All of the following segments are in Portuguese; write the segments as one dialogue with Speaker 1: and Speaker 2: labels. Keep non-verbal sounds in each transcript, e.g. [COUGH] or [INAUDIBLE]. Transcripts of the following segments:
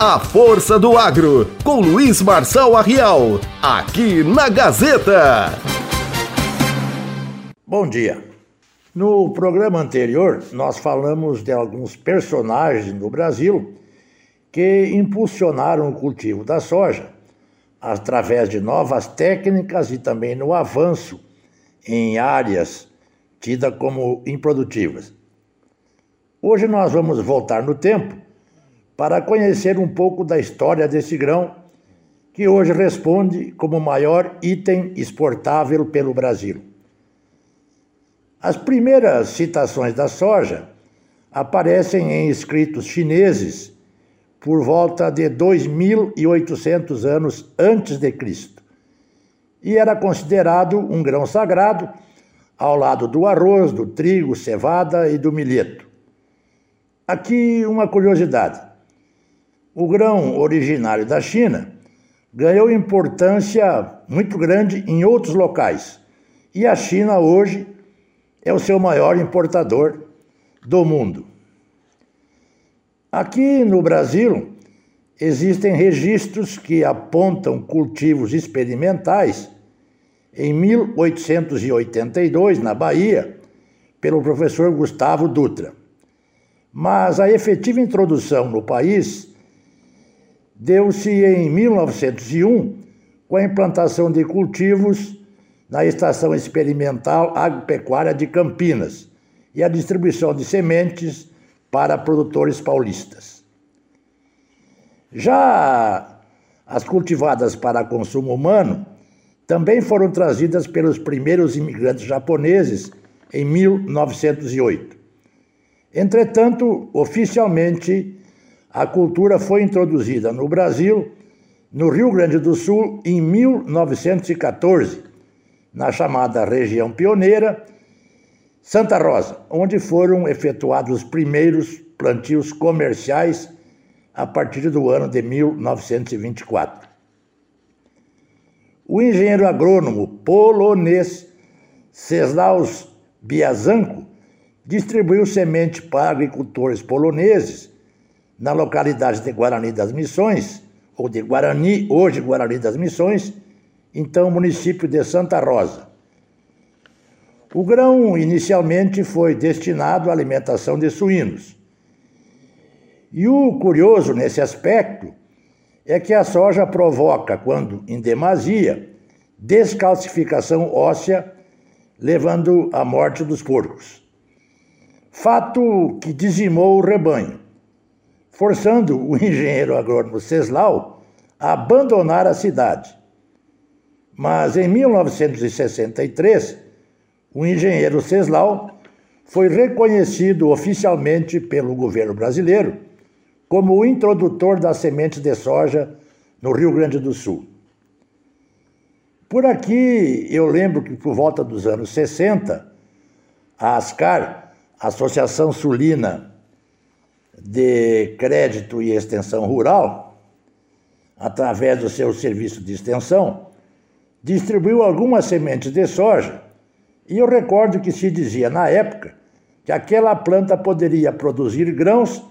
Speaker 1: A Força do Agro, com Luiz Marçal Arrial, aqui na Gazeta.
Speaker 2: Bom dia. No programa anterior, nós falamos de alguns personagens no Brasil que impulsionaram o cultivo da soja através de novas técnicas e também no avanço em áreas tidas como improdutivas. Hoje nós vamos voltar no tempo para conhecer um pouco da história desse grão, que hoje responde como maior item exportável pelo Brasil. As primeiras citações da soja aparecem em escritos chineses por volta de 2.800 anos antes de Cristo. E era considerado um grão sagrado ao lado do arroz, do trigo, cevada e do milheto. Aqui uma curiosidade. O grão originário da China ganhou importância muito grande em outros locais e a China hoje é o seu maior importador do mundo. Aqui no Brasil existem registros que apontam cultivos experimentais em 1882 na Bahia pelo professor Gustavo Dutra. Mas a efetiva introdução no país deu-se em 1901 com a implantação de cultivos na Estação Experimental Agropecuária de Campinas e a distribuição de sementes para produtores paulistas. Já as cultivadas para consumo humano também foram trazidas pelos primeiros imigrantes japoneses em 1908. Entretanto, oficialmente, a cultura foi introduzida no Brasil, no Rio Grande do Sul, em 1914, na chamada região pioneira Santa Rosa, onde foram efetuados os primeiros plantios comerciais a partir do ano de 1924. O engenheiro agrônomo polonês Ceslaus Biazanko distribuiu semente para agricultores poloneses na localidade de Guarani das Missões, ou de Guarani, hoje Guarani das Missões, então município de Santa Rosa. O grão inicialmente foi destinado à alimentação de suínos. E o curioso nesse aspecto é que a soja provoca, quando em demasia, descalcificação óssea, levando à morte dos porcos. Fato que dizimou o rebanho forçando o engenheiro agrônomo Ceslau a abandonar a cidade. Mas em 1963, o engenheiro Ceslau foi reconhecido oficialmente pelo governo brasileiro como o introdutor das sementes de soja no Rio Grande do Sul. Por aqui, eu lembro que por volta dos anos 60, a ASCAR, Associação Sulina de Crédito e Extensão Rural, através do seu serviço de extensão, distribuiu algumas sementes de soja. E eu recordo que se dizia na época que aquela planta poderia produzir grãos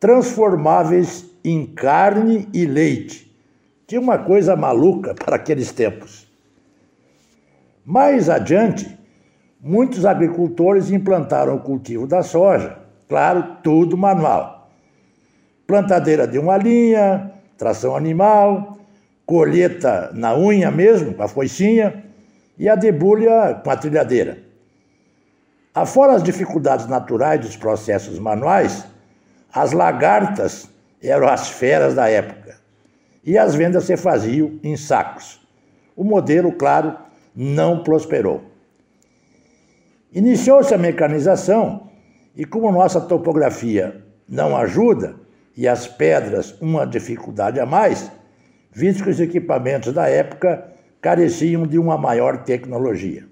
Speaker 2: transformáveis em carne e leite. Tinha uma coisa maluca [LAUGHS] para aqueles tempos. Mais adiante, muitos agricultores implantaram o cultivo da soja Claro, tudo manual. Plantadeira de uma linha, tração animal, colheita na unha mesmo, com a foicinha, e a debulha com a trilhadeira. Afora as dificuldades naturais dos processos manuais, as lagartas eram as feras da época e as vendas se faziam em sacos. O modelo, claro, não prosperou. Iniciou-se a mecanização e como nossa topografia não ajuda e as pedras uma dificuldade a mais, visto que os equipamentos da época careciam de uma maior tecnologia.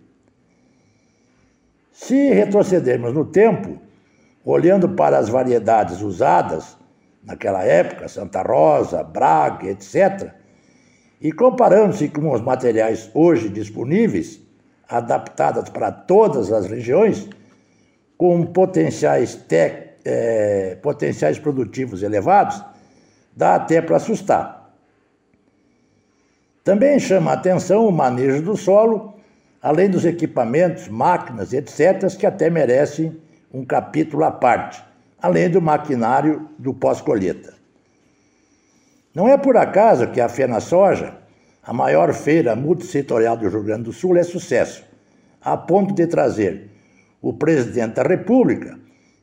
Speaker 2: Se retrocedermos no tempo, olhando para as variedades usadas naquela época, Santa Rosa, Braga, etc., e comparando-se com os materiais hoje disponíveis, adaptados para todas as regiões, com potenciais, é, potenciais produtivos elevados, dá até para assustar. Também chama a atenção o manejo do solo, além dos equipamentos, máquinas, etc., que até merecem um capítulo à parte, além do maquinário do pós-colheita. Não é por acaso que a Fena Soja, a maior feira multissetorial do Rio Grande do Sul, é sucesso, a ponto de trazer o presidente da República,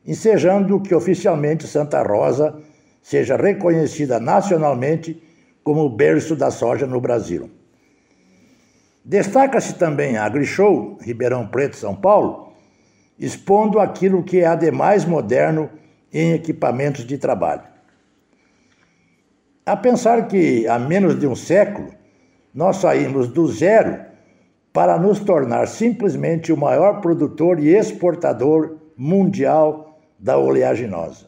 Speaker 2: ensejando que oficialmente Santa Rosa seja reconhecida nacionalmente como o berço da soja no Brasil. Destaca-se também a AgriShow, Ribeirão Preto, São Paulo, expondo aquilo que há de mais moderno em equipamentos de trabalho. A pensar que há menos de um século nós saímos do zero para nos tornar simplesmente o maior produtor e exportador mundial da oleaginosa.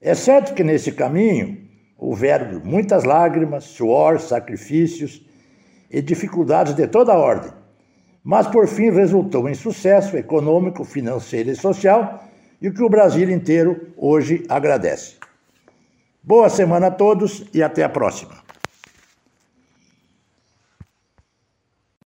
Speaker 2: É certo que nesse caminho houveram muitas lágrimas, suor, sacrifícios e dificuldades de toda ordem, mas por fim resultou em sucesso econômico, financeiro e social e o que o Brasil inteiro hoje agradece. Boa semana a todos e até a próxima.